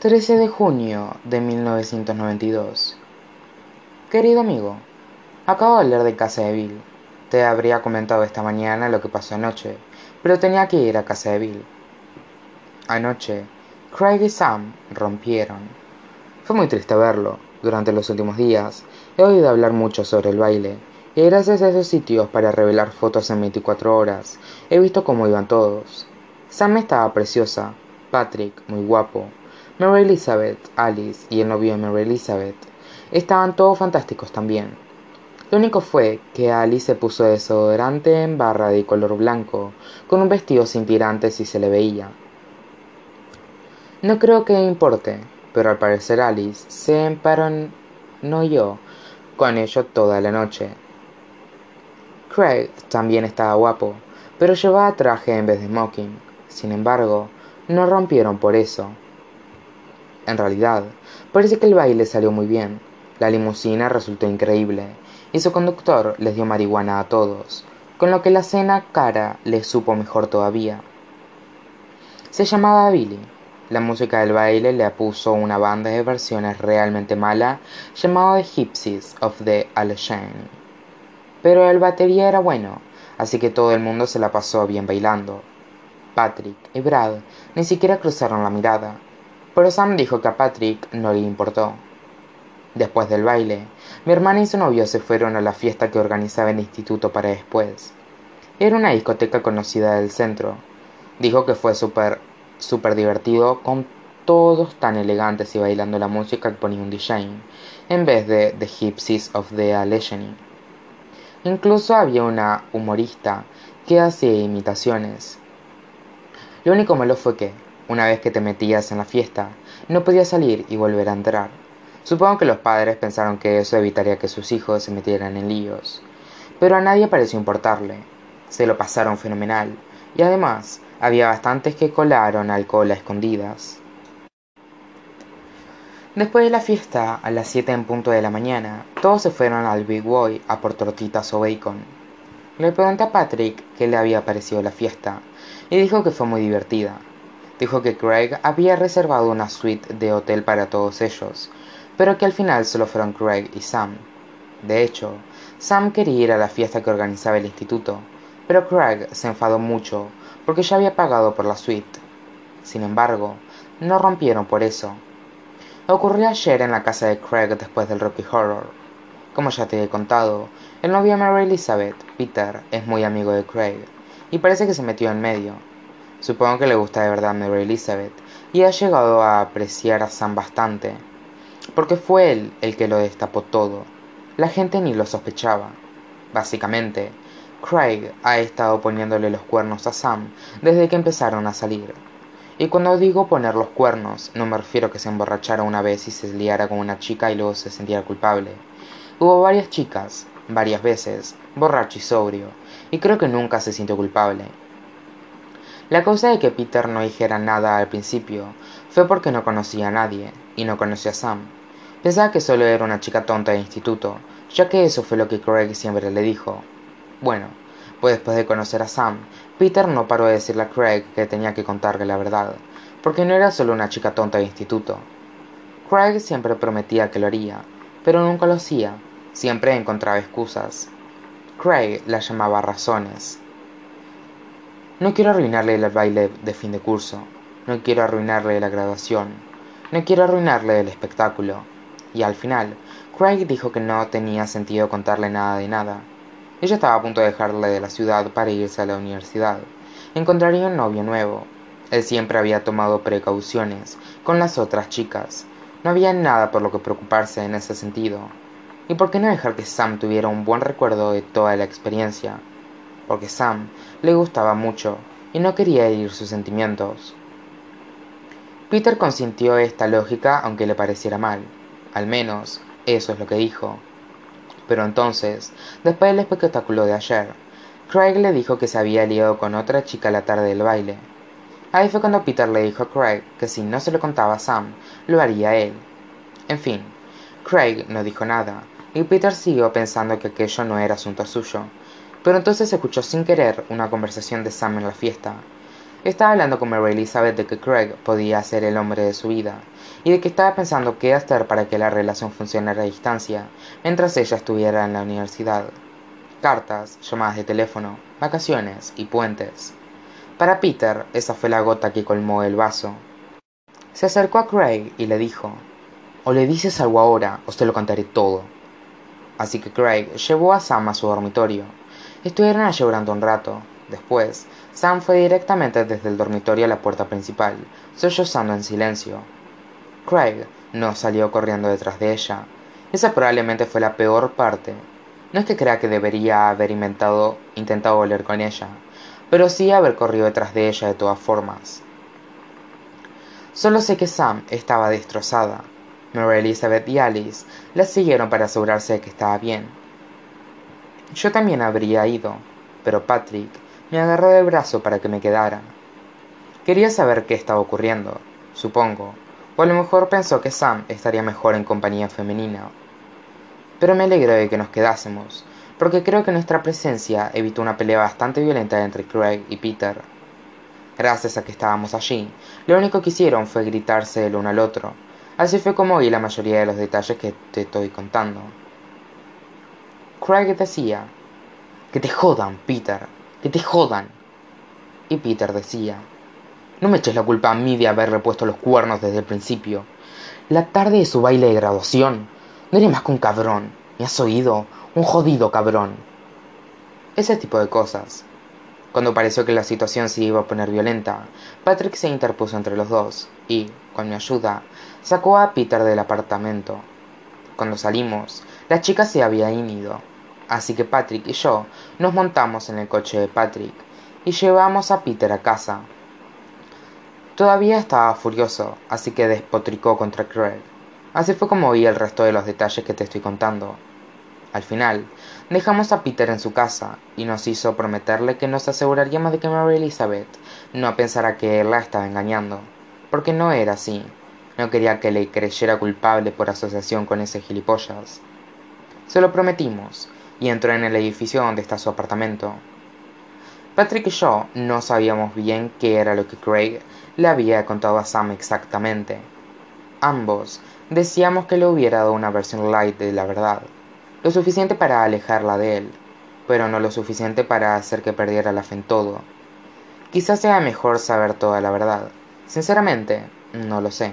13 de junio de 1992 Querido amigo, acabo de hablar de casa de Bill. Te habría comentado esta mañana lo que pasó anoche, pero tenía que ir a casa de Bill. Anoche, Craig y Sam rompieron. Fue muy triste verlo. Durante los últimos días, he oído hablar mucho sobre el baile, y gracias a esos sitios para revelar fotos en 24 horas, he visto cómo iban todos. Sam estaba preciosa, Patrick muy guapo, Mary Elizabeth, Alice y el novio de Mary Elizabeth estaban todos fantásticos también. Lo único fue que Alice se puso desodorante en barra de color blanco, con un vestido sin tirantes y se le veía. No creo que importe, pero al parecer Alice se yo con ello toda la noche. Craig también estaba guapo, pero llevaba traje en vez de smoking. Sin embargo, no rompieron por eso. En realidad, parece que el baile salió muy bien. La limusina resultó increíble, y su conductor les dio marihuana a todos, con lo que la cena cara les supo mejor todavía. Se llamaba Billy. La música del baile le puso una banda de versiones realmente mala llamada The Gypsies of the Allegheny pero el batería era bueno, así que todo el mundo se la pasó bien bailando. Patrick y Brad ni siquiera cruzaron la mirada, pero Sam dijo que a Patrick no le importó. Después del baile, mi hermana y su novio se fueron a la fiesta que organizaba el instituto para después. Era una discoteca conocida del centro. Dijo que fue súper, súper divertido con todos tan elegantes y bailando la música que ponía un DJ, en vez de The Gypsies of the Allegheny. Incluso había una humorista que hacía imitaciones. Lo único malo fue que, una vez que te metías en la fiesta, no podías salir y volver a entrar. Supongo que los padres pensaron que eso evitaría que sus hijos se metieran en líos. Pero a nadie pareció importarle. Se lo pasaron fenomenal. Y además, había bastantes que colaron alcohol a escondidas. Después de la fiesta, a las 7 en punto de la mañana, todos se fueron al Big Boy a por tortitas o bacon. Le pregunté a Patrick qué le había parecido la fiesta, y dijo que fue muy divertida. Dijo que Craig había reservado una suite de hotel para todos ellos, pero que al final solo fueron Craig y Sam. De hecho, Sam quería ir a la fiesta que organizaba el instituto, pero Craig se enfadó mucho porque ya había pagado por la suite. Sin embargo, no rompieron por eso Ocurrió ayer en la casa de Craig después del Rocky Horror. Como ya te he contado, el novio de Mary Elizabeth, Peter, es muy amigo de Craig, y parece que se metió en medio. Supongo que le gusta de verdad Mary Elizabeth, y ha llegado a apreciar a Sam bastante, porque fue él el que lo destapó todo. La gente ni lo sospechaba. Básicamente, Craig ha estado poniéndole los cuernos a Sam desde que empezaron a salir. Y cuando digo poner los cuernos, no me refiero a que se emborrachara una vez y se liara con una chica y luego se sintiera culpable. Hubo varias chicas, varias veces, borracho y sobrio, y creo que nunca se sintió culpable. La causa de que Peter no dijera nada al principio fue porque no conocía a nadie, y no conocía a Sam. Pensaba que solo era una chica tonta de instituto, ya que eso fue lo que Craig siempre le dijo. Bueno, pues después de conocer a Sam, Peter no paró de decirle a Craig que tenía que contarle la verdad, porque no era solo una chica tonta de instituto. Craig siempre prometía que lo haría, pero nunca lo hacía, siempre encontraba excusas. Craig la llamaba razones. No quiero arruinarle el baile de fin de curso, no quiero arruinarle la graduación, no quiero arruinarle el espectáculo. Y al final, Craig dijo que no tenía sentido contarle nada de nada, ella estaba a punto de dejarle de la ciudad para irse a la universidad. Encontraría un novio nuevo. Él siempre había tomado precauciones con las otras chicas. No había nada por lo que preocuparse en ese sentido. ¿Y por qué no dejar que Sam tuviera un buen recuerdo de toda la experiencia? Porque Sam le gustaba mucho y no quería herir sus sentimientos. Peter consintió esta lógica aunque le pareciera mal. Al menos, eso es lo que dijo. Pero entonces, después del espectáculo de ayer, Craig le dijo que se había liado con otra chica la tarde del baile. Ahí fue cuando Peter le dijo a Craig que si no se lo contaba a Sam, lo haría él. En fin, Craig no dijo nada, y Peter siguió pensando que aquello no era asunto suyo. Pero entonces escuchó sin querer una conversación de Sam en la fiesta. Estaba hablando con Mary Elizabeth de que Craig podía ser el hombre de su vida y de que estaba pensando qué hacer para que la relación funcionara a distancia mientras ella estuviera en la universidad. Cartas, llamadas de teléfono, vacaciones y puentes. Para Peter, esa fue la gota que colmó el vaso. Se acercó a Craig y le dijo, o le dices algo ahora, o te lo contaré todo. Así que Craig llevó a Sam a su dormitorio. Estuvieron allí durante un rato. Después, Sam fue directamente desde el dormitorio a la puerta principal, sollozando en silencio. Craig no salió corriendo detrás de ella. Esa probablemente fue la peor parte. No es que crea que debería haber intentado volver con ella, pero sí haber corrido detrás de ella de todas formas. Solo sé que Sam estaba destrozada. Mary Elizabeth y Alice la siguieron para asegurarse de que estaba bien. Yo también habría ido, pero Patrick me agarró del brazo para que me quedara. Quería saber qué estaba ocurriendo, supongo, o a lo mejor pensó que Sam estaría mejor en compañía femenina. Pero me alegro de que nos quedásemos, porque creo que nuestra presencia evitó una pelea bastante violenta entre Craig y Peter. Gracias a que estábamos allí, lo único que hicieron fue gritarse el uno al otro. Así fue como oí la mayoría de los detalles que te estoy contando. Craig decía, que te jodan, Peter, que te jodan. Y Peter decía, no me eches la culpa a mí de haber repuesto los cuernos desde el principio. La tarde de su baile de graduación, no eres más que un cabrón, ¿me has oído? Un jodido cabrón. Ese tipo de cosas. Cuando pareció que la situación se iba a poner violenta, Patrick se interpuso entre los dos y, con mi ayuda, sacó a Peter del apartamento. Cuando salimos, la chica se había ido así que Patrick y yo nos montamos en el coche de Patrick y llevamos a Peter a casa. Todavía estaba furioso, así que despotricó contra Craig. Así fue como oí el resto de los detalles que te estoy contando. Al final, dejamos a Peter en su casa y nos hizo prometerle que nos aseguraríamos de que Mary Elizabeth no pensara que él la estaba engañando, porque no era así. No quería que le creyera culpable por asociación con ese gilipollas. Se lo prometimos, y entró en el edificio donde está su apartamento. Patrick y yo no sabíamos bien qué era lo que Craig le había contado a Sam exactamente. Ambos decíamos que le hubiera dado una versión light de la verdad, lo suficiente para alejarla de él, pero no lo suficiente para hacer que perdiera la fe en todo. Quizás sea mejor saber toda la verdad. Sinceramente, no lo sé.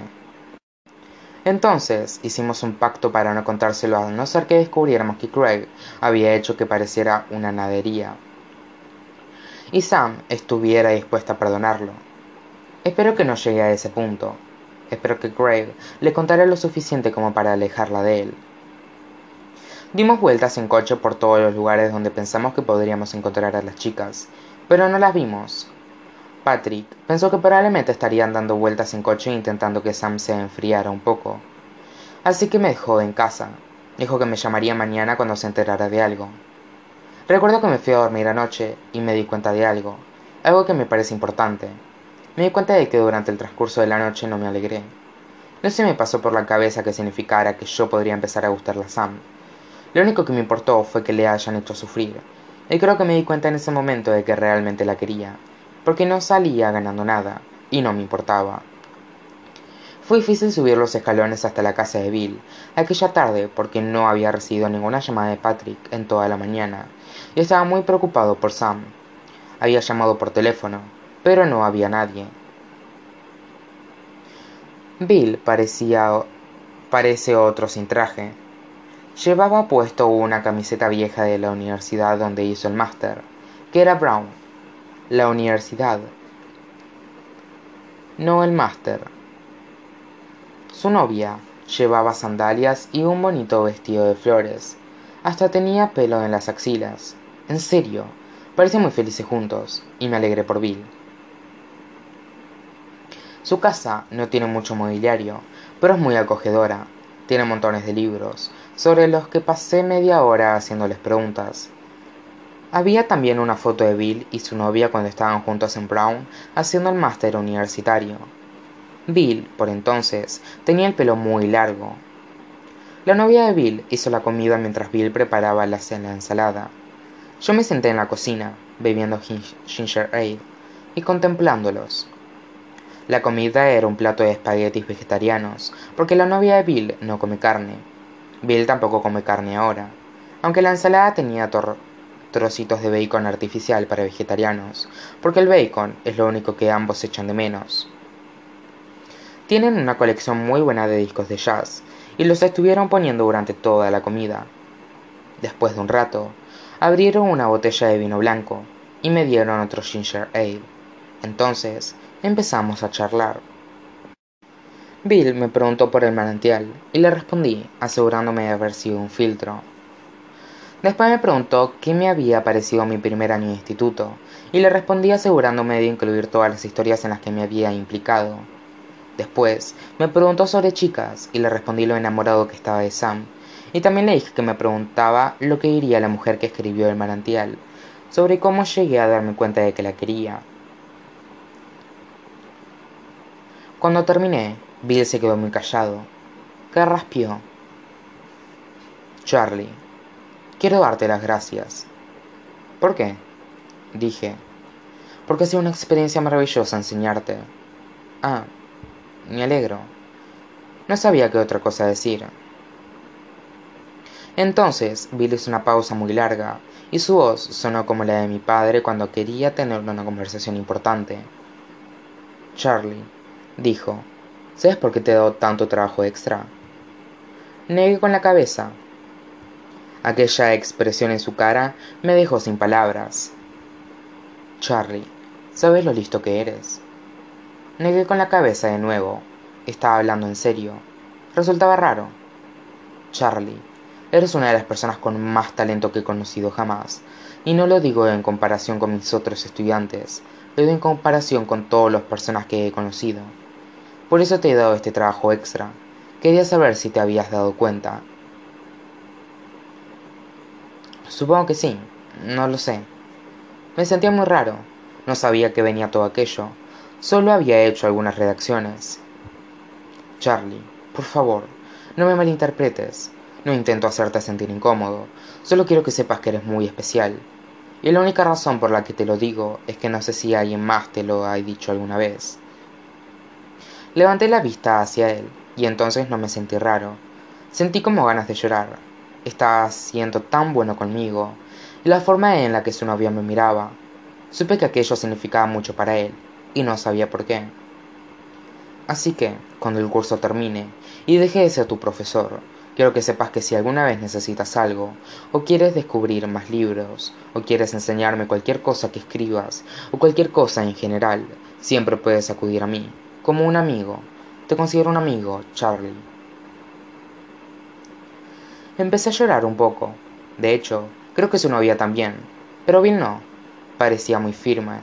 Entonces hicimos un pacto para no contárselo a no ser que descubriéramos que Craig había hecho que pareciera una nadería. Y Sam estuviera dispuesta a perdonarlo. Espero que no llegue a ese punto. Espero que Craig le contara lo suficiente como para alejarla de él. Dimos vueltas en coche por todos los lugares donde pensamos que podríamos encontrar a las chicas, pero no las vimos. Patrick pensó que probablemente estarían dando vueltas en coche intentando que Sam se enfriara un poco. Así que me dejó en casa. Dijo que me llamaría mañana cuando se enterara de algo. Recuerdo que me fui a dormir anoche y me di cuenta de algo, algo que me parece importante. Me di cuenta de que durante el transcurso de la noche no me alegré. No se me pasó por la cabeza que significara que yo podría empezar a gustarle a Sam. Lo único que me importó fue que le hayan hecho sufrir, y creo que me di cuenta en ese momento de que realmente la quería, porque no salía ganando nada, y no me importaba. Fue difícil subir los escalones hasta la casa de Bill, aquella tarde porque no había recibido ninguna llamada de Patrick en toda la mañana, y estaba muy preocupado por Sam. Había llamado por teléfono, pero no había nadie. Bill parecía parece otro sin traje. Llevaba puesto una camiseta vieja de la universidad donde hizo el máster, que era brown, la universidad, no el máster. Su novia llevaba sandalias y un bonito vestido de flores. Hasta tenía pelo en las axilas. En serio, parecían muy felices juntos, y me alegré por Bill. Su casa no tiene mucho mobiliario, pero es muy acogedora. Tiene montones de libros, sobre los que pasé media hora haciéndoles preguntas. Había también una foto de Bill y su novia cuando estaban juntos en Brown haciendo el máster universitario. Bill, por entonces, tenía el pelo muy largo. La novia de Bill hizo la comida mientras Bill preparaba la, ensalada. Yo me senté en la cocina, bebiendo ginger ale, y contemplándolos. La comida era un plato de espaguetis vegetarianos, porque la novia de Bill no come carne. Bill tampoco come carne ahora, aunque la ensalada tenía trocitos de bacon artificial para vegetarianos, porque el bacon es lo único que ambos echan de menos. Tienen una colección muy buena de discos de jazz, y los estuvieron poniendo durante toda la comida. Después de un rato, abrieron una botella de vino blanco y me dieron otro ginger ale. Entonces empezamos a charlar. Bill me preguntó por el manantial y le respondí, asegurándome de haber sido un filtro. Después me preguntó qué me había parecido mi primer año de instituto, y le respondí asegurándome de incluir todas las historias en las que me había implicado. Después me preguntó sobre chicas, y le respondí lo enamorado que estaba de Sam, y también le dije que me preguntaba lo que diría la mujer que escribió el manantial, sobre cómo llegué a darme cuenta de que la quería. Cuando terminé, Bill se quedó muy callado. Carraspió. Charlie, Quiero darte las gracias. ¿Por qué? Dije. Porque ha sido una experiencia maravillosa enseñarte. Ah, me alegro. No sabía qué otra cosa decir. Entonces Bill hizo una pausa muy larga y su voz sonó como la de mi padre cuando quería tener una conversación importante. Charlie, dijo, ¿sabes por qué te he dado tanto trabajo extra? Negué con la cabeza. Aquella expresión en su cara me dejó sin palabras. Charlie, ¿sabes lo listo que eres? Negué con la cabeza de nuevo. Estaba hablando en serio. Resultaba raro. Charlie, eres una de las personas con más talento que he conocido jamás. Y no lo digo en comparación con mis otros estudiantes, lo digo en comparación con todas las personas que he conocido. Por eso te he dado este trabajo extra. Quería saber si te habías dado cuenta. Supongo que sí, no lo sé. Me sentía muy raro. No sabía que venía todo aquello. Solo había hecho algunas redacciones. Charlie, por favor, no me malinterpretes. No intento hacerte sentir incómodo. Solo quiero que sepas que eres muy especial. Y la única razón por la que te lo digo es que no sé si alguien más te lo ha dicho alguna vez. Levanté la vista hacia él, y entonces no me sentí raro. Sentí como ganas de llorar estaba siendo tan bueno conmigo, y la forma en la que su novia me miraba. Supe que aquello significaba mucho para él, y no sabía por qué. Así que, cuando el curso termine y deje de ser tu profesor, quiero que sepas que si alguna vez necesitas algo, o quieres descubrir más libros, o quieres enseñarme cualquier cosa que escribas, o cualquier cosa en general, siempre puedes acudir a mí, como un amigo. Te considero un amigo, Charlie. Empecé a llorar un poco. De hecho, creo que su novia también. Pero Bill no. Parecía muy firme.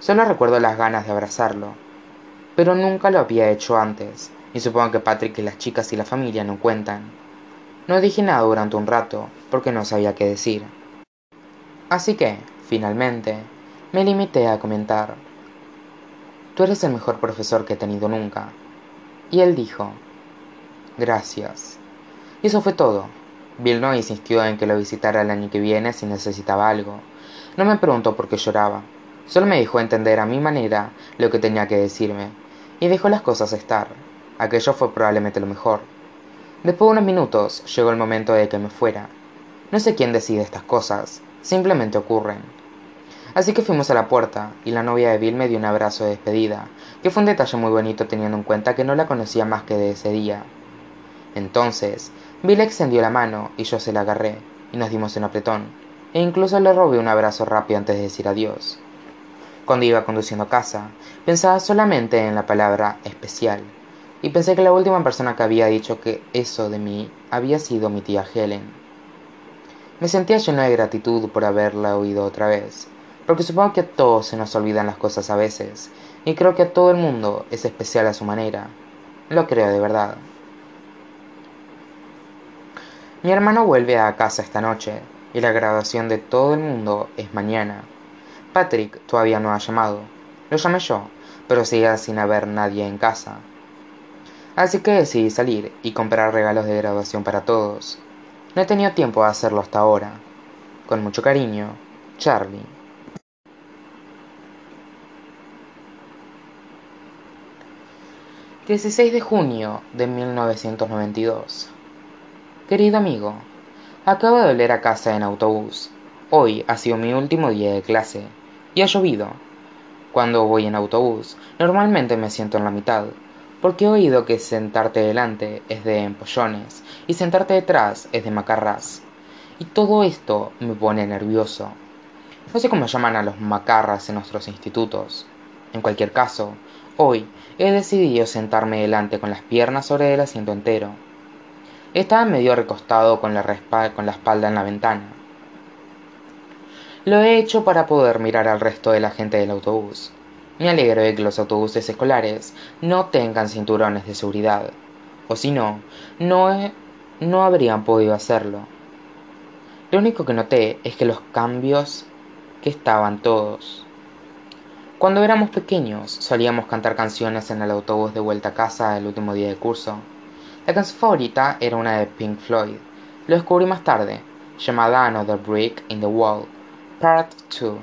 Solo recuerdo las ganas de abrazarlo. Pero nunca lo había hecho antes, y supongo que Patrick y las chicas y la familia no cuentan. No dije nada durante un rato, porque no sabía qué decir. Así que, finalmente, me limité a comentar. Tú eres el mejor profesor que he tenido nunca. Y él dijo, gracias. Y eso fue todo. Bill no insistió en que lo visitara el año que viene si necesitaba algo. No me preguntó por qué lloraba. Solo me dejó entender a mi manera lo que tenía que decirme, y dejó las cosas estar. Aquello fue probablemente lo mejor. Después de unos minutos llegó el momento de que me fuera. No sé quién decide estas cosas, simplemente ocurren. Así que fuimos a la puerta, y la novia de Bill me dio un abrazo de despedida, que fue un detalle muy bonito teniendo en cuenta que no la conocía más que de ese día. Entonces, Bill extendió la mano y yo se la agarré, y nos dimos un apretón, e incluso le robé un abrazo rápido antes de decir adiós. Cuando iba conduciendo a casa, pensaba solamente en la palabra especial, y pensé que la última persona que había dicho que eso de mí había sido mi tía Helen. Me sentía lleno de gratitud por haberla oído otra vez, porque supongo que a todos se nos olvidan las cosas a veces, y creo que a todo el mundo es especial a su manera. Lo creo de verdad. Mi hermano vuelve a casa esta noche y la graduación de todo el mundo es mañana. Patrick todavía no ha llamado. Lo llamé yo, pero sigue sin haber nadie en casa. Así que decidí salir y comprar regalos de graduación para todos. No he tenido tiempo de hacerlo hasta ahora. Con mucho cariño, Charlie. ...16 de junio de 1992 Querido amigo, acabo de volver a casa en autobús. Hoy ha sido mi último día de clase y ha llovido. Cuando voy en autobús, normalmente me siento en la mitad, porque he oído que sentarte delante es de empollones y sentarte detrás es de macarras. Y todo esto me pone nervioso. No sé cómo llaman a los macarras en nuestros institutos. En cualquier caso, hoy he decidido sentarme delante con las piernas sobre el asiento entero. Estaba medio recostado con la, con la espalda en la ventana. Lo he hecho para poder mirar al resto de la gente del autobús. Me alegro de que los autobuses escolares no tengan cinturones de seguridad, o si no, no, no habrían podido hacerlo. Lo único que noté es que los cambios que estaban todos. Cuando éramos pequeños solíamos cantar canciones en el autobús de vuelta a casa el último día de curso. La canción favorita era una de Pink Floyd. Lo descubrí más tarde, llamada Another Brick in the Wall, Part 2.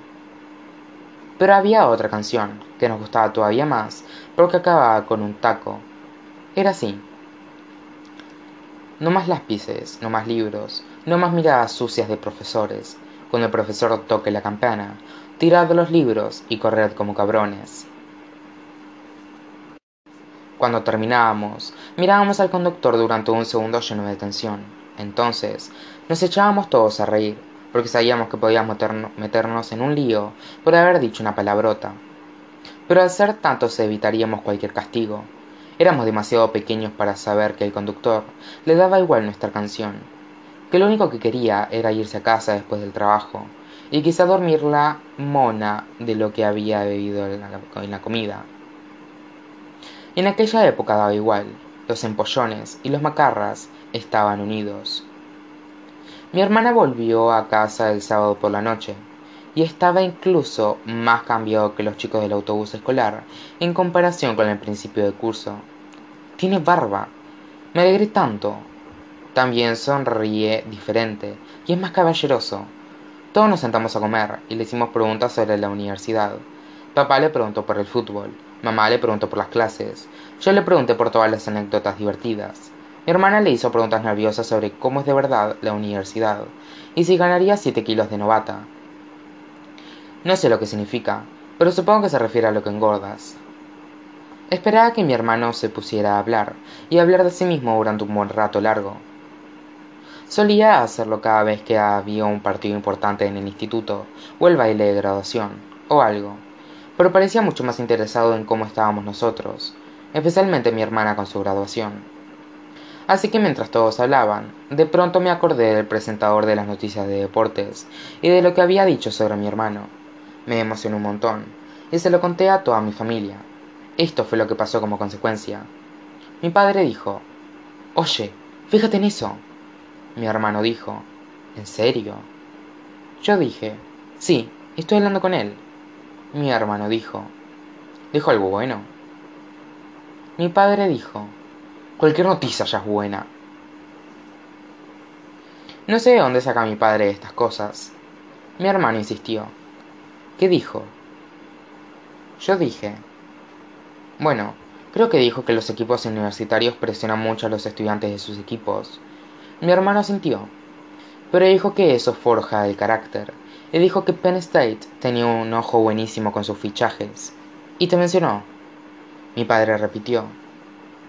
Pero había otra canción que nos gustaba todavía más porque acababa con un taco. Era así. No más lápices, no más libros, no más miradas sucias de profesores. Cuando el profesor toque la campana, tirad los libros y corred como cabrones. Cuando terminábamos, mirábamos al conductor durante un segundo lleno de tensión. Entonces, nos echábamos todos a reír, porque sabíamos que podíamos meternos en un lío por haber dicho una palabrota. Pero al ser tantos evitaríamos cualquier castigo. Éramos demasiado pequeños para saber que el conductor le daba igual nuestra canción, que lo único que quería era irse a casa después del trabajo, y quizá dormir la mona de lo que había bebido en la, comida. Y en aquella época daba igual, los empollones y los macarras estaban unidos. Mi hermana volvió a casa el sábado por la noche, y estaba incluso más cambiado que los chicos del autobús escolar en comparación con el principio del curso. Tiene barba. Me alegré tanto. También sonríe diferente y es más caballeroso. Todos nos sentamos a comer y le hicimos preguntas sobre la universidad. Papá le preguntó por el fútbol, mamá le preguntó por las clases, yo le pregunté por todas las anécdotas divertidas. Mi hermana le hizo preguntas nerviosas sobre cómo es de verdad la universidad y si ganaría 7 kilos de novata. No sé lo que significa, pero supongo que se refiere a lo que engordas. Esperaba que mi hermano se pusiera a hablar y hablar de sí mismo durante un buen rato largo. Solía hacerlo cada vez que había un partido importante en el instituto, o el baile de graduación, o algo, pero parecía mucho más interesado en cómo estábamos nosotros, especialmente mi hermana con su graduación. Así que mientras todos hablaban, de pronto me acordé del presentador de las noticias de deportes y de lo que había dicho sobre mi hermano. Me emocionó un montón, y se lo conté a toda mi familia. Esto fue lo que pasó como consecuencia. Mi padre dijo, Oye, fíjate en eso. Mi hermano dijo, ¿En serio? Yo dije, sí, estoy hablando con él. Mi hermano dijo, ¿dijo algo bueno? Mi padre dijo, cualquier noticia ya es buena. No sé de dónde saca mi padre estas cosas. Mi hermano insistió. ¿Qué dijo? Yo dije, bueno, creo que dijo que los equipos universitarios presionan mucho a los estudiantes de sus equipos mi hermano sintió, pero dijo que eso forja el carácter, y dijo que Penn State tenía un ojo buenísimo con sus fichajes, y te mencionó. Mi padre repitió,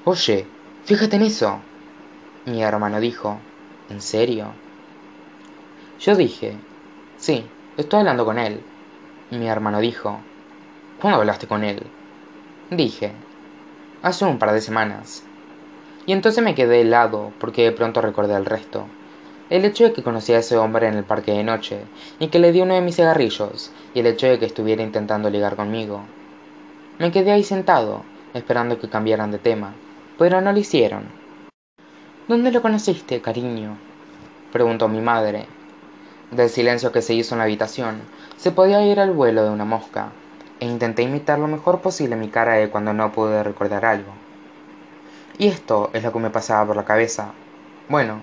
Oye, fíjate en eso. Mi hermano dijo, ¿En serio? Yo dije, sí, estoy hablando con él. Mi hermano dijo, ¿cuándo hablaste con él? Dije, hace un par de semanas. Y entonces me quedé helado porque de pronto recordé el resto. El hecho de que conocí a ese hombre en el parque de noche y que le di uno de mis cigarrillos y el hecho de que estuviera intentando ligar conmigo. Me quedé ahí sentado, esperando que cambiaran de tema, pero no lo hicieron. ¿Dónde lo conociste, cariño? preguntó mi madre. Del silencio que se hizo en la habitación, se podía oír el vuelo de una mosca, e intenté imitar lo mejor posible mi cara de cuando no pude recordar algo. Y esto es lo que me pasaba por la cabeza. Bueno,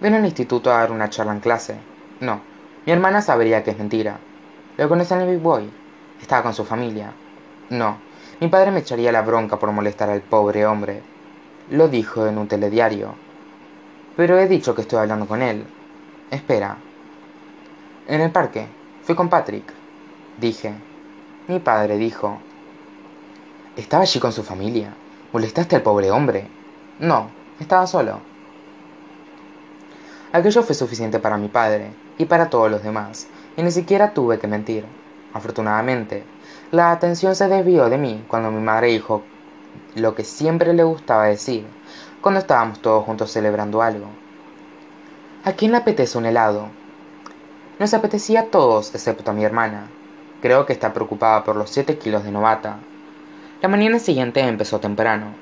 vino al instituto a dar una charla en clase. No, mi hermana sabría que es mentira. Lo conoce en el Big Boy. Estaba con su familia. No, Mi padre me echaría la bronca por molestar al pobre hombre. Lo dijo en un telediario. Pero he dicho que estoy hablando con él. Espera. En el parque. Fui con Patrick. Dije. Mi padre dijo. ¿Estaba allí con su familia? ¿Molestaste al pobre hombre? No, estaba solo. Aquello fue suficiente para mi padre y para todos los demás, y ni siquiera tuve que mentir. Afortunadamente, la atención se desvió de mí cuando mi madre dijo lo que siempre le gustaba decir cuando estábamos todos juntos celebrando algo. ¿A quién le apetece un helado? Nos apetecía a todos excepto a mi hermana. Creo que está preocupada por los siete kilos de novata. La mañana siguiente empezó temprano.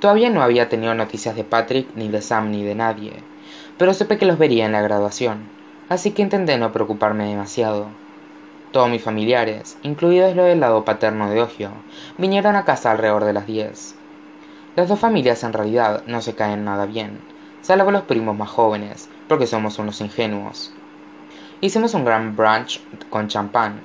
Todavía no había tenido noticias de Patrick, ni de Sam, ni de nadie, pero supe que los vería en la graduación, así que intenté no preocuparme demasiado. Todos mis familiares, incluidos los del lado paterno de Ogio, vinieron a casa alrededor de las diez. Las dos familias en realidad no se caen nada bien, salvo los primos más jóvenes, porque somos unos ingenuos. Hicimos un gran brunch con champán,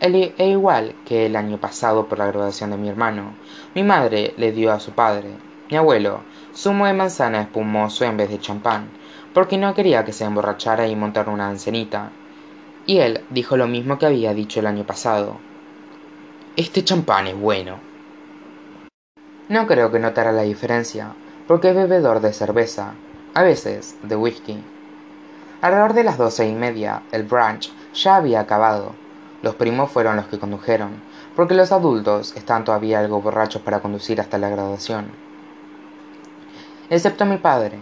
e igual que el año pasado por la graduación de mi hermano, mi madre le dio a su padre, mi abuelo, zumo de manzana espumoso en vez de champán, porque no quería que se emborrachara y montar una ancenita. Y él dijo lo mismo que había dicho el año pasado. Este champán es bueno. No creo que notara la diferencia, porque es bebedor de cerveza, a veces de whisky. Alrededor de las doce y media, el brunch ya había acabado. Los primos fueron los que condujeron, porque los adultos están todavía algo borrachos para conducir hasta la graduación. Excepto mi padre,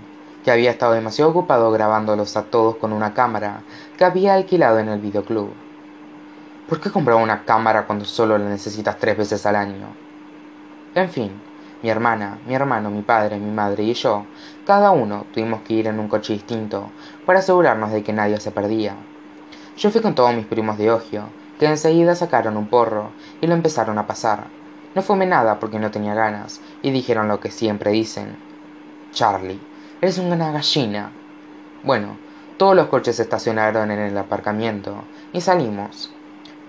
que había estado demasiado ocupado grabándolos a todos con una cámara que había alquilado en el videoclub. ¿Por qué comprar una cámara cuando solo la necesitas tres veces al año? En fin, mi hermana, mi hermano, mi padre, mi madre y yo, cada uno tuvimos que ir en un coche distinto para asegurarnos de que nadie se perdía. Yo fui con todos mis primos de Ogio, que enseguida sacaron un porro y lo empezaron a pasar. No fumé nada porque no tenía ganas, y dijeron lo que siempre dicen. Charlie, eres una gallina. Bueno, todos los coches se estacionaron en el aparcamiento y salimos.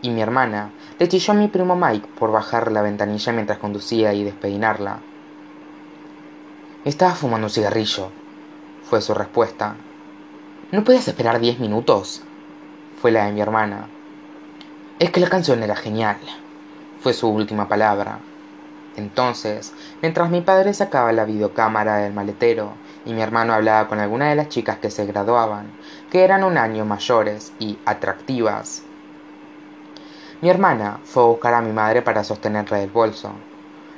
Y mi hermana le chilló a mi primo Mike por bajar la ventanilla mientras conducía y despeinarla. Estaba fumando un cigarrillo, fue su respuesta. ¿No puedes esperar diez minutos? fue la de mi hermana. Es que la canción era genial, fue su última palabra. Entonces, mientras mi padre sacaba la videocámara del maletero y mi hermano hablaba con alguna de las chicas que se graduaban, que eran un año mayores y atractivas, mi hermana fue a buscar a mi madre para sostenerla del bolso.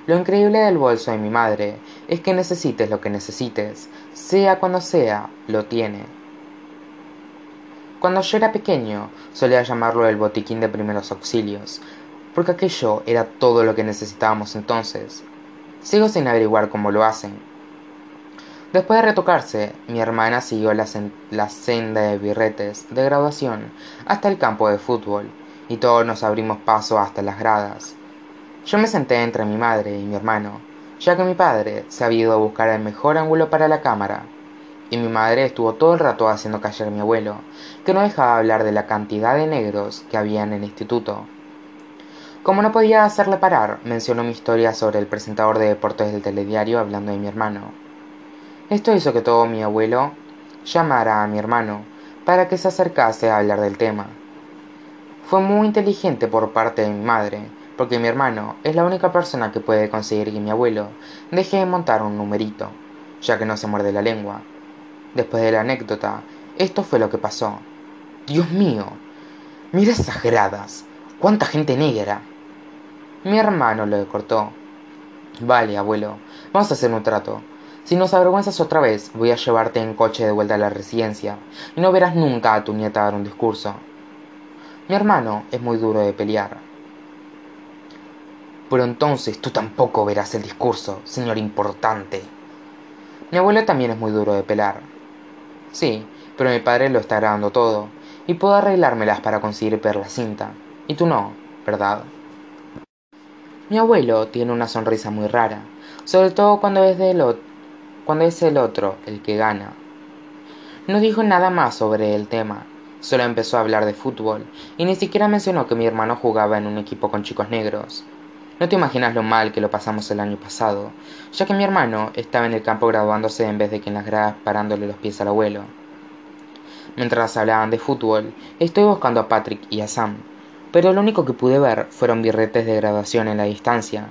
Lo increíble del bolso de mi madre es que necesites lo que necesites, sea cuando sea, lo tiene. Cuando yo era pequeño, solía llamarlo el botiquín de primeros auxilios, porque aquello era todo lo que necesitábamos entonces. Sigo sin averiguar cómo lo hacen. Después de retocarse, mi hermana siguió la, la senda de birretes de graduación hasta el campo de fútbol y todos nos abrimos paso hasta las gradas. Yo me senté entre mi madre y mi hermano, ya que mi padre se había ido a buscar el mejor ángulo para la cámara, y mi madre estuvo todo el rato haciendo callar a mi abuelo, que no dejaba hablar de la cantidad de negros que había en el instituto. Como no podía hacerle parar, mencionó mi historia sobre el presentador de deportes del telediario hablando de mi hermano. Esto hizo que todo mi abuelo llamara a mi hermano para que se acercase a hablar del tema. Fue muy inteligente por parte de mi madre, porque mi hermano es la única persona que puede conseguir que mi abuelo deje de montar un numerito, ya que no se muerde la lengua. Después de la anécdota, esto fue lo que pasó. Dios mío, mira esas gradas, cuánta gente negra. Mi hermano lo cortó. Vale, abuelo, vamos a hacer un trato. Si nos avergüenzas otra vez, voy a llevarte en coche de vuelta a la residencia, y no verás nunca a tu nieta dar un discurso. Mi hermano es muy duro de pelear. Pero entonces tú tampoco verás el discurso, señor importante. Mi abuelo también es muy duro de pelear. Sí, pero mi padre lo está grabando todo, y puedo arreglármelas para conseguir ver la cinta. Y tú no, ¿verdad? Mi abuelo tiene una sonrisa muy rara, sobre todo cuando es, cuando es el otro el que gana. No dijo nada más sobre el tema, Solo empezó a hablar de fútbol, y ni siquiera mencionó que mi hermano jugaba en un equipo con chicos negros. No te imaginas lo mal que lo pasamos el año pasado, ya que mi hermano estaba en el campo graduándose en vez de que en las gradas parándole los pies al abuelo. Mientras hablaban de fútbol, estoy buscando a Patrick y a Sam, pero lo único que pude ver fueron birretes de graduación en la distancia.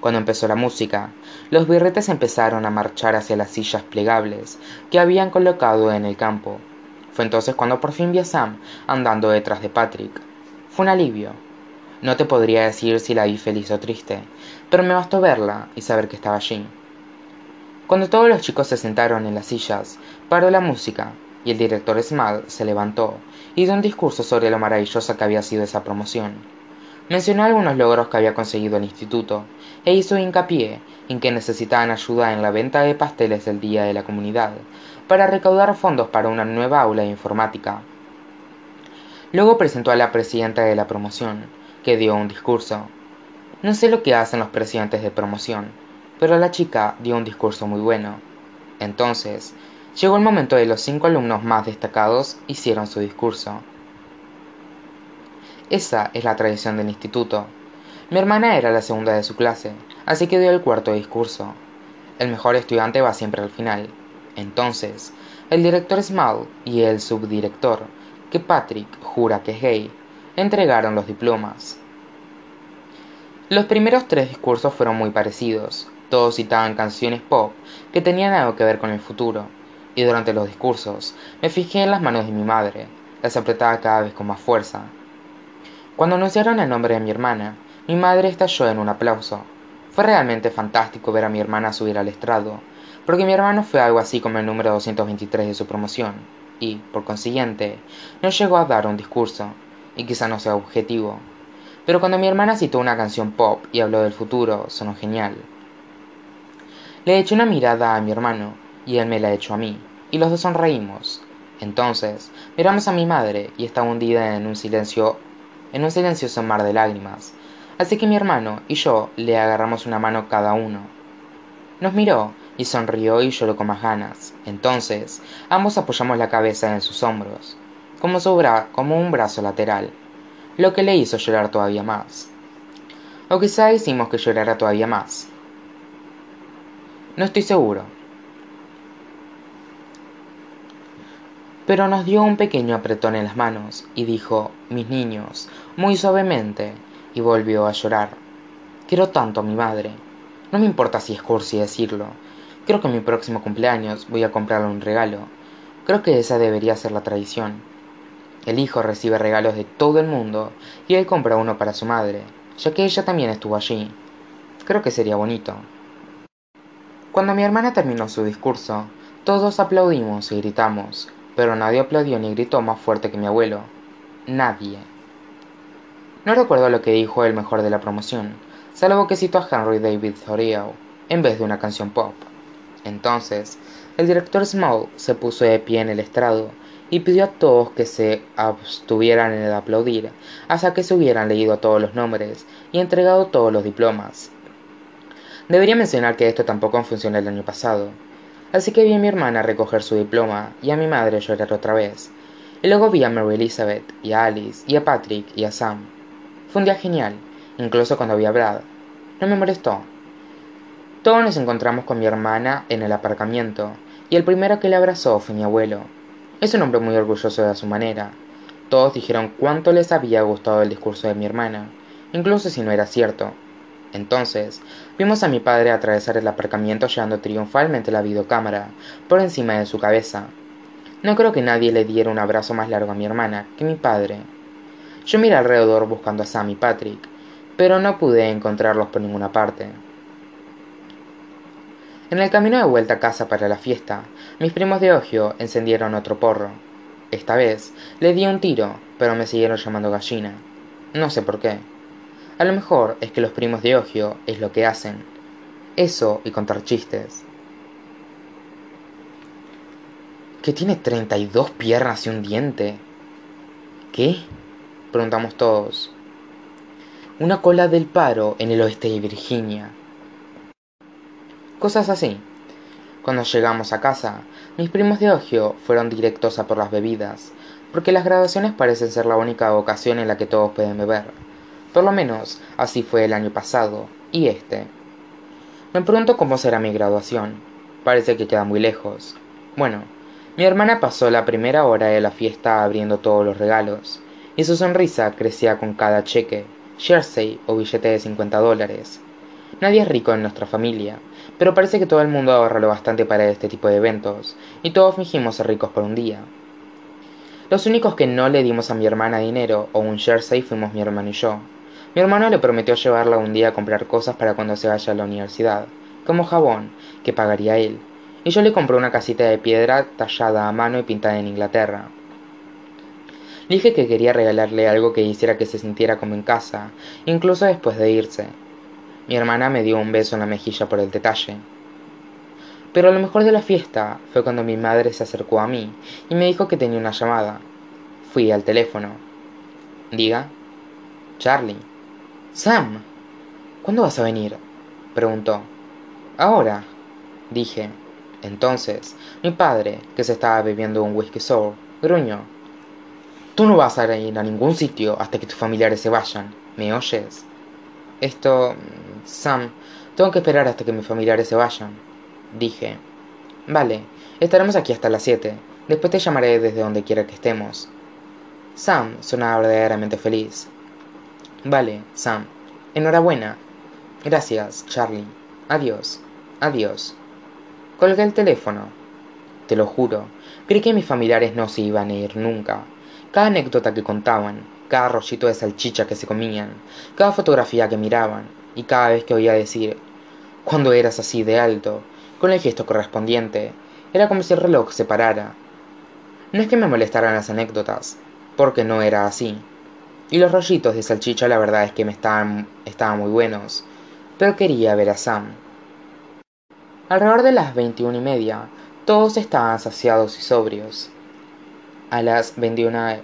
Cuando empezó la música, los birretes empezaron a marchar hacia las sillas plegables que habían colocado en el campo. Fue entonces cuando por fin vi a Sam andando detrás de Patrick. Fue un alivio. No te podría decir si la vi feliz o triste, pero me bastó verla y saber que estaba allí. Cuando todos los chicos se sentaron en las sillas, paró la música y el director Small se levantó y dio un discurso sobre lo maravillosa que había sido esa promoción. Mencionó algunos logros que había conseguido el instituto e hizo hincapié en que necesitaban ayuda en la venta de pasteles del Día de la Comunidad para recaudar fondos para una nueva aula de informática. Luego presentó a la presidenta de la promoción, que dio un discurso. No sé lo que hacen los presidentes de promoción, pero la chica dio un discurso muy bueno. Entonces, llegó el momento de los cinco alumnos más destacados hicieron su discurso. Esa es la tradición del instituto. Mi hermana era la segunda de su clase, así que dio el cuarto discurso. El mejor estudiante va siempre al final. Entonces, el director Small y el subdirector, que Patrick jura que es gay, entregaron los diplomas. Los primeros tres discursos fueron muy parecidos. Todos citaban canciones pop que tenían algo que ver con el futuro. Y durante los discursos me fijé en las manos de mi madre. Las apretaba cada vez con más fuerza. Cuando anunciaron el nombre de mi hermana, mi madre estalló en un aplauso. Fue realmente fantástico ver a mi hermana subir al estrado, porque mi hermano fue algo así como el número 223 de su promoción, y, por consiguiente, no llegó a dar un discurso, y quizá no sea objetivo. Pero cuando mi hermana citó una canción pop y habló del futuro, sonó genial. Le eché una mirada a mi hermano, y él me la echó a mí, y los dos sonreímos. Entonces, miramos a mi madre, y estaba hundida en un silencio en un silencioso mar de lágrimas, así que mi hermano y yo le agarramos una mano cada uno. Nos miró y sonrió y lloró con más ganas. Entonces, ambos apoyamos la cabeza en sus hombros, como, como un brazo lateral, lo que le hizo llorar todavía más. O quizá hicimos que llorara todavía más. No estoy seguro. Pero nos dio un pequeño apretón en las manos y dijo mis niños muy suavemente y volvió a llorar. Quiero tanto a mi madre. No me importa si es cursi decirlo. Creo que en mi próximo cumpleaños voy a comprarle un regalo. Creo que esa debería ser la tradición. El hijo recibe regalos de todo el mundo y él compra uno para su madre ya que ella también estuvo allí. Creo que sería bonito cuando mi hermana terminó su discurso todos aplaudimos y gritamos pero nadie aplaudió ni gritó más fuerte que mi abuelo. Nadie. No recuerdo lo que dijo el mejor de la promoción, salvo que citó a Henry David Thoreau en vez de una canción pop. Entonces, el director Small se puso de pie en el estrado y pidió a todos que se abstuvieran en el aplaudir hasta que se hubieran leído todos los nombres y entregado todos los diplomas. Debería mencionar que esto tampoco funcionó el año pasado, Así que vi a mi hermana recoger su diploma y a mi madre llorar otra vez. Y luego vi a Mary Elizabeth y a Alice y a Patrick y a Sam. Fue un día genial, incluso cuando vi a Brad. No me molestó. Todos nos encontramos con mi hermana en el aparcamiento, y el primero que le abrazó fue mi abuelo. Es un hombre muy orgulloso de su manera. Todos dijeron cuánto les había gustado el discurso de mi hermana, incluso si no era cierto. Entonces, vimos a mi padre atravesar el aparcamiento llevando triunfalmente la videocámara por encima de su cabeza. No creo que nadie le diera un abrazo más largo a mi hermana que mi padre. Yo miré alrededor buscando a Sam y Patrick, pero no pude encontrarlos por ninguna parte. En el camino de vuelta a casa para la fiesta, mis primos de Ogio encendieron otro porro. Esta vez le di un tiro, pero me siguieron llamando gallina. No sé por qué. A lo mejor es que los primos de Ogio es lo que hacen. Eso y contar chistes. Que tiene 32 piernas y un diente. ¿Qué? Preguntamos todos. Una cola del paro en el oeste de Virginia. Cosas así. Cuando llegamos a casa, mis primos de Ogio fueron directos a por las bebidas, porque las graduaciones parecen ser la única ocasión en la que todos pueden beber Por lo menos así fue el año pasado y este. Me pregunto cómo será mi graduación. Parece que queda muy lejos. Bueno, mi hermana pasó la primera hora de la fiesta abriendo todos los regalos, y su sonrisa crecía con cada cheque, jersey o billete de 50 dólares. Nadie es rico en nuestra familia, pero parece que todo el mundo ahorra lo bastante para este tipo de eventos, y todos fingimos ser ricos por un día. Los únicos que no le dimos a mi hermana dinero o un jersey fuimos mi hermano y yo. Mi hermano le prometió llevarla un día a comprar cosas para cuando se vaya a la universidad, como jabón, que pagaría él, y yo le compré una casita de piedra tallada a mano y pintada en Inglaterra. Dije que quería regalarle algo que hiciera que se sintiera como en casa, incluso después de irse. Mi hermana me dio un beso en la mejilla por el detalle. Pero lo mejor de la fiesta fue cuando mi madre se acercó a mí y me dijo que tenía una llamada. Fui al teléfono. Diga. Charlie. Sam. ¿Cuándo vas a venir? preguntó. Ahora, dije. Entonces, mi padre, que se estaba bebiendo un whisky sour, gruñó. Tú no vas a ir a ningún sitio hasta que tus familiares se vayan. ¿Me oyes? Esto... Sam, tengo que esperar hasta que mis familiares se vayan. Dije. Vale, estaremos aquí hasta las siete. Después te llamaré desde donde quiera que estemos. Sam sonaba verdaderamente feliz. Vale, Sam. Enhorabuena. Gracias, Charlie. Adiós. Adiós. Colgué el teléfono. Te lo juro, creí que mis familiares no se iban a ir nunca. Cada anécdota que contaban, cada rollito de salchicha que se comían, cada fotografía que miraban, y cada vez que oía decir, cuando eras así de alto, con el gesto correspondiente, era como si el reloj se parara. No es que me molestaran las anécdotas, porque no era así. Y los rollitos de salchicha la verdad es que me estaban, estaban muy buenos, pero quería ver a Sam. Alrededor de las veintiuna y media, todos estaban saciados y sobrios. A las veintiuna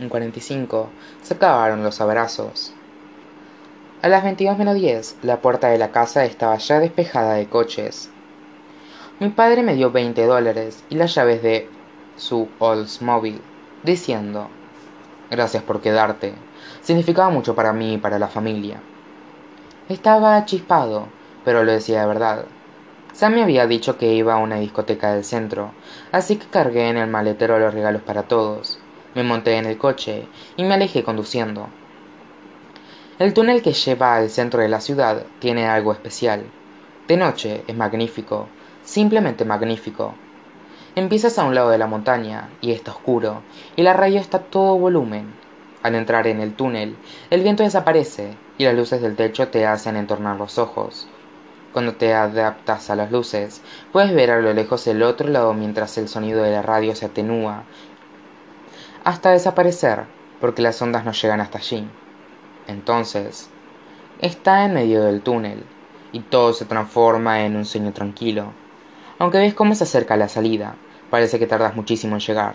y cuarenta y cinco se acabaron los abrazos. A las veintidós menos diez, la puerta de la casa estaba ya despejada de coches. Mi padre me dio veinte dólares y las llaves de su Oldsmobile, diciendo Gracias por quedarte. Significaba mucho para mí y para la familia. Estaba chispado, pero lo decía de verdad. Sam me había dicho que iba a una discoteca del centro, así que cargué en el maletero los regalos para todos. Me monté en el coche y me alejé conduciendo. El túnel que lleva al centro de la ciudad tiene algo especial. De noche es magnífico, simplemente magnífico. Empiezas a un lado de la montaña y está oscuro, y la radio está a todo volumen. Al entrar en el túnel, el viento desaparece y las luces del techo te hacen entornar los ojos. Cuando te adaptas a las luces, puedes ver a lo lejos el otro lado mientras el sonido de la radio se atenúa hasta desaparecer, porque las ondas no llegan hasta allí. Entonces, está en medio del túnel, y todo se transforma en un sueño tranquilo. Aunque ves cómo se acerca la salida, parece que tardas muchísimo en llegar.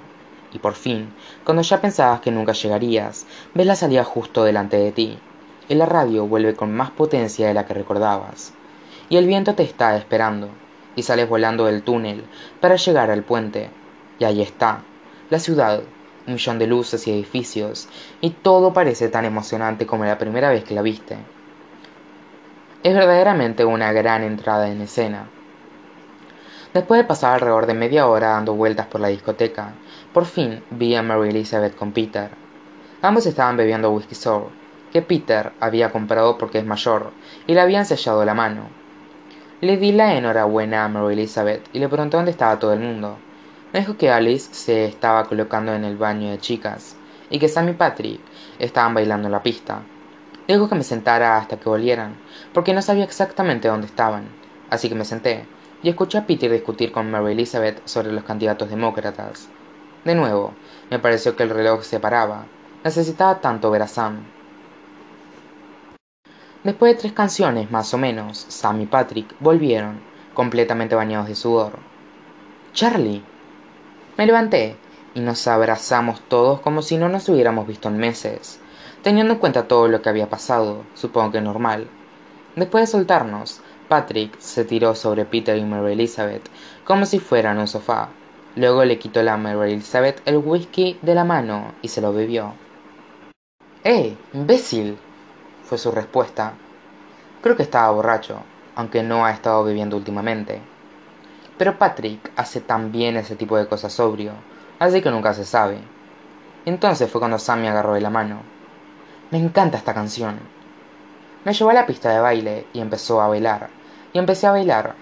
Y por fin, cuando ya pensabas que nunca llegarías, ves la salida justo delante de ti, y la radio vuelve con más potencia de la que recordabas y el viento te está esperando, y sales volando del túnel para llegar al puente, y ahí está, la ciudad, un millón de luces y edificios, y todo parece tan emocionante como la primera vez que la viste. Es verdaderamente una gran entrada en escena. Después de pasar alrededor de media hora dando vueltas por la discoteca, por fin vi a Mary Elizabeth con Peter. Ambos estaban bebiendo whisky sour, que Peter había comprado porque es mayor, y le habían sellado la mano. Le di la enhorabuena a Mary Elizabeth y le pregunté dónde estaba todo el mundo. Me dijo que Alice se estaba colocando en el baño de chicas y que Sam y Patrick estaban bailando en la pista. Dijo que me sentara hasta que volvieran, porque no sabía exactamente dónde estaban. Así que me senté y escuché a Peter discutir con Mary Elizabeth sobre los candidatos demócratas. De nuevo, me pareció que el reloj se paraba. Necesitaba tanto ver a Sam. Después de tres canciones, más o menos, Sam y Patrick volvieron, completamente bañados de sudor. Charlie. Me levanté y nos abrazamos todos como si no nos hubiéramos visto en meses. Teniendo en cuenta todo lo que había pasado, supongo que normal. Después de soltarnos, Patrick se tiró sobre Peter y Mary Elizabeth como si fueran un sofá. Luego le quitó a Mary Elizabeth el whisky de la mano y se lo bebió. ¡Eh, imbécil! fue su respuesta. Creo que estaba borracho, aunque no ha estado bebiendo últimamente. Pero Patrick hace tan bien ese tipo de cosas sobrio, así que nunca se sabe. Entonces fue cuando Sam me agarró de la mano. Me encanta esta canción. Me llevó a la pista de baile y empezó a bailar. Y empecé a bailar.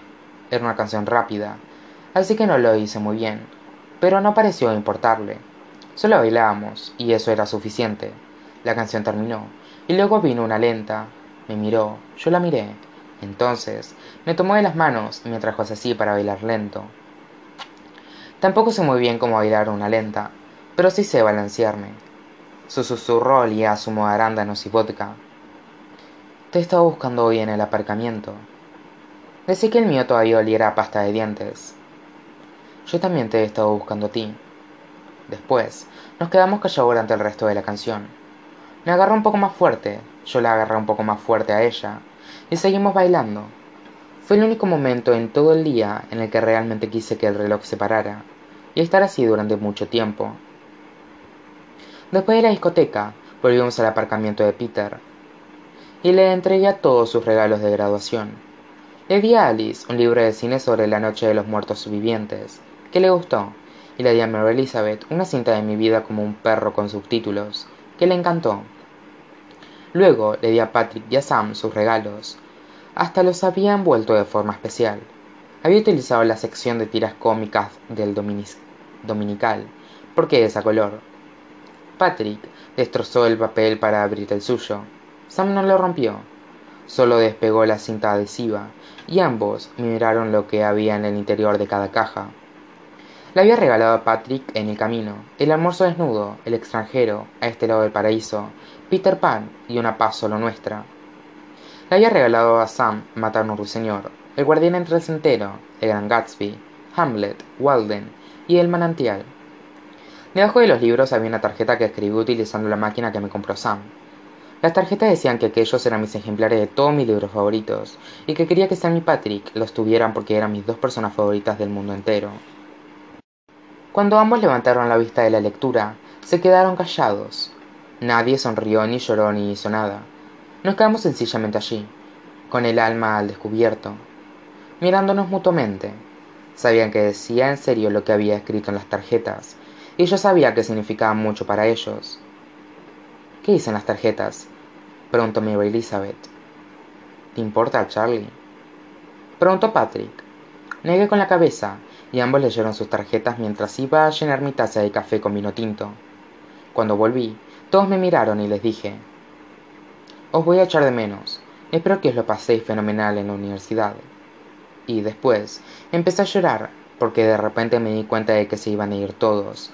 Era una canción rápida, así que no lo hice muy bien, pero no pareció importarle. Solo bailábamos, y eso era suficiente. La canción terminó, y luego vino una lenta. Me miró, yo la miré. Entonces, me tomó de las manos y me trajo hacia sí para bailar lento. Tampoco sé muy bien cómo bailar una lenta, pero sí sé balancearme. Su susurro olía a arándanos y vodka. Te he estado buscando hoy en el aparcamiento. Decí que el mío todavía oliera a pasta de dientes. Yo también te he estado buscando a ti. Después, nos quedamos callados durante el resto de la canción. Me agarró un poco más fuerte, yo la agarré un poco más fuerte a ella, y seguimos bailando. Fue el único momento en todo el día en el que realmente quise que el reloj se parara, y estar así durante mucho tiempo. Después de la discoteca, volvimos al aparcamiento de Peter, y le entregué todos sus regalos de graduación. Le di a Alice un libro de cine sobre la noche de los muertos vivientes, que le gustó, y le di a Mary Elizabeth una cinta de mi vida como un perro con subtítulos, que le encantó. Luego le di a Patrick y a Sam sus regalos. Hasta los había envuelto de forma especial. Había utilizado la sección de tiras cómicas del dominical, porque es a color. Patrick destrozó el papel para abrir el suyo. Sam no lo rompió, solo despegó la cinta adhesiva, y ambos miraron lo que había en el interior de cada caja. Le había regalado a Patrick en el camino, el almuerzo desnudo, el extranjero, a este lado del paraíso, Peter Pan y una paz solo nuestra. Le había regalado a Sam Matar un ruiseñor, el guardián entre el centeno, el gran Gatsby, Hamlet, Walden y el manantial. Debajo de los libros había una tarjeta que escribí utilizando la máquina que me compró Sam. Las tarjetas decían que aquellos eran mis ejemplares de todos mis libros favoritos, y que quería que Sam y Patrick los tuvieran porque eran mis dos personas favoritas del mundo entero. Cuando ambos levantaron la vista de la lectura, se quedaron callados. Nadie sonrió, ni lloró, ni hizo nada. Nos quedamos sencillamente allí, con el alma al descubierto, mirándonos mutuamente. Sabían que decía en serio lo que había escrito en las tarjetas, y yo sabía que significaba mucho para ellos. ¿Qué dicen las tarjetas? Preguntó Mary Elizabeth. ¿Te importa, Charlie? Preguntó Patrick. Negué con la cabeza, y ambos leyeron sus tarjetas mientras iba a llenar mi taza de café con vino tinto. Cuando volví, todos me miraron y les dije, Os voy a echar de menos. Espero que os lo paséis fenomenal en la universidad. Y después, empecé a llorar, porque de repente me di cuenta de que se iban a ir todos.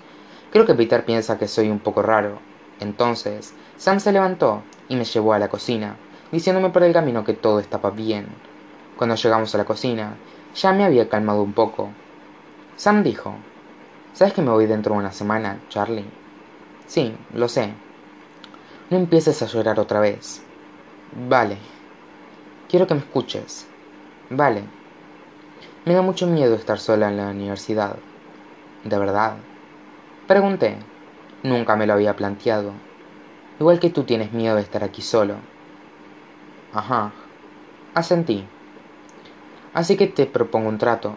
Creo que Peter piensa que soy un poco raro. Entonces, Sam se levantó y me llevó a la cocina, diciéndome por el camino que todo estaba bien. Cuando llegamos a la cocina, ya me había calmado un poco. Sam dijo, ¿Sabes que me voy dentro de una semana, Charlie? Sí, lo sé. No empieces a llorar otra vez. Vale. Quiero que me escuches. Vale. Me da mucho miedo estar sola en la universidad. ¿De verdad? Pregunté. Nunca me lo había planteado. Igual que tú tienes miedo de estar aquí solo. Ajá. Asentí. Así que te propongo un trato.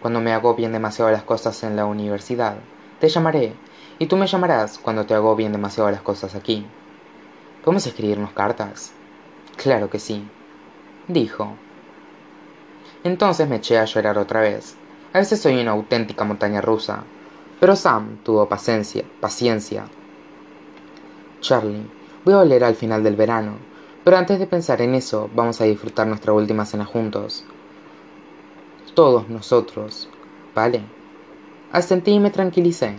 Cuando me agobien demasiado las cosas en la universidad, te llamaré, y tú me llamarás cuando te agobien demasiado las cosas aquí. ¿Podemos escribirnos cartas? Claro que sí, dijo. Entonces me eché a llorar otra vez. A veces soy una auténtica montaña rusa. Pero Sam tuvo paciencia, paciencia Charlie, voy a volver al final del verano, pero antes de pensar en eso, vamos a disfrutar nuestra última cena juntos. Todos nosotros, ¿vale? Asentí y me tranquilicé.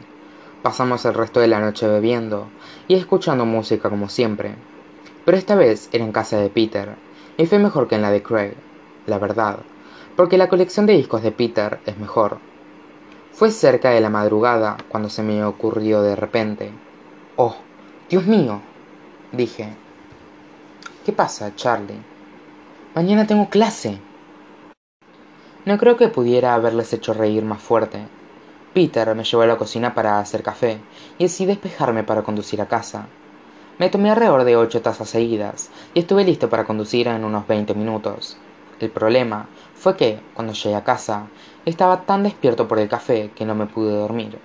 Pasamos el resto de la noche bebiendo y escuchando música como siempre. Pero esta vez era en casa de Peter, y fue mejor que en la de Craig, la verdad, porque la colección de discos de Peter es mejor. Fue cerca de la madrugada cuando se me ocurrió de repente. Oh, Dios mío, dije. ¿Qué pasa, Charlie? Mañana tengo clase. No creo que pudiera haberles hecho reír más fuerte. Peter me llevó a la cocina para hacer café y así despejarme para conducir a casa. Me tomé alrededor de ocho tazas seguidas y estuve listo para conducir en unos veinte minutos. El problema fue que, cuando llegué a casa, estaba tan despierto por el café que no me pude dormir.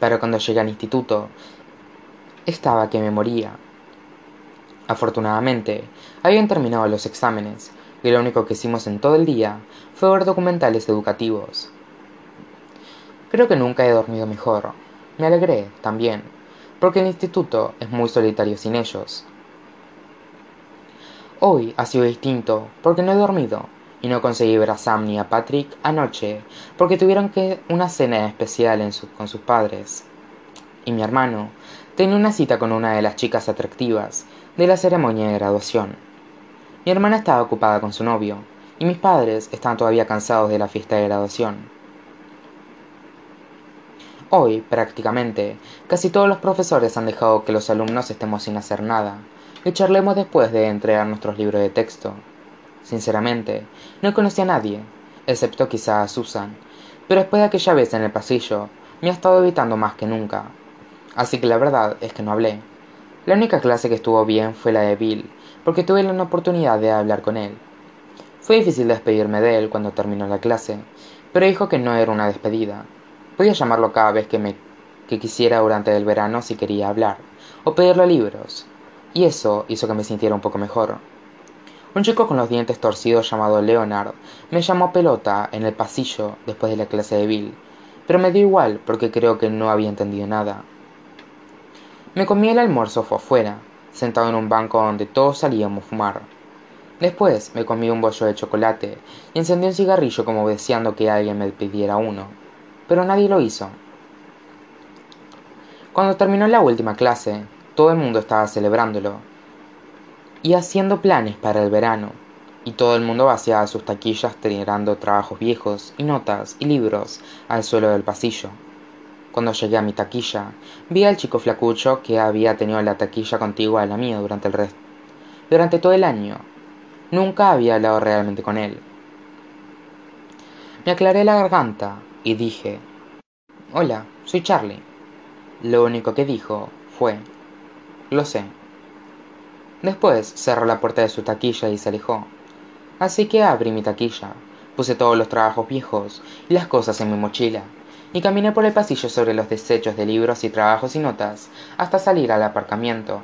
Pero cuando llegué al instituto, estaba que me moría. Afortunadamente, habían terminado los exámenes y lo único que hicimos en todo el día fue ver documentales educativos. Creo que nunca he dormido mejor. Me alegré, también, porque el instituto es muy solitario sin ellos. Hoy ha sido distinto porque no he dormido y no conseguí ver a Sam ni a Patrick anoche porque tuvieron que una cena especial con sus padres. Y mi hermano tenía una cita con una de las chicas atractivas de la ceremonia de graduación. Mi hermana estaba ocupada con su novio y mis padres estaban todavía cansados de la fiesta de graduación. Hoy, prácticamente, casi todos los profesores han dejado que los alumnos estemos sin hacer nada y charlemos después de entregar nuestros libros de texto. Sinceramente, no conocí a nadie, excepto quizá a Susan, pero después de aquella vez en el pasillo, me ha estado evitando más que nunca. Así que la verdad es que no hablé. La única clase que estuvo bien fue la de Bill, porque tuve la oportunidad de hablar con él. Fue difícil despedirme de él cuando terminó la clase, pero dijo que no era una despedida. Podía llamarlo cada vez que me que quisiera durante el verano si quería hablar, o pedirle libros, y eso hizo que me sintiera un poco mejor. Un chico con los dientes torcidos llamado Leonard me llamó pelota en el pasillo después de la clase de Bill, pero me dio igual porque creo que no había entendido nada. Me comí el almuerzo afuera, sentado en un banco donde todos salíamos a fumar. Después me comí un bollo de chocolate y encendí un cigarrillo como deseando que alguien me pidiera uno, pero nadie lo hizo. Cuando terminó la última clase, todo el mundo estaba celebrándolo y haciendo planes para el verano, y todo el mundo vaciaba sus taquillas tirando trabajos viejos y notas y libros al suelo del pasillo. Cuando llegué a mi taquilla, vi al chico flacucho que había tenido la taquilla contigua a la mía durante el resto. Durante todo el año. Nunca había hablado realmente con él. Me aclaré la garganta y dije, Hola, soy Charlie. Lo único que dijo fue, lo sé. Después cerró la puerta de su taquilla y se alejó. Así que abrí mi taquilla, puse todos los trabajos viejos y las cosas en mi mochila, y caminé por el pasillo sobre los desechos de libros y trabajos y notas hasta salir al aparcamiento.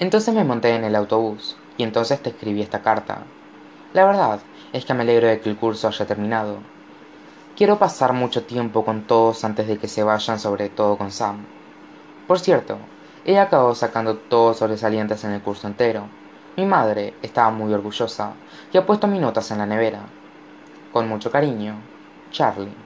Entonces me monté en el autobús, y entonces te escribí esta carta. La verdad es que me alegro de que el curso haya terminado. Quiero pasar mucho tiempo con todos antes de que se vayan, sobre todo con Sam. Por cierto, ella acabó sacando todos sobresalientes en el curso entero. Mi madre estaba muy orgullosa y ha puesto mis notas en la nevera. Con mucho cariño, Charlie.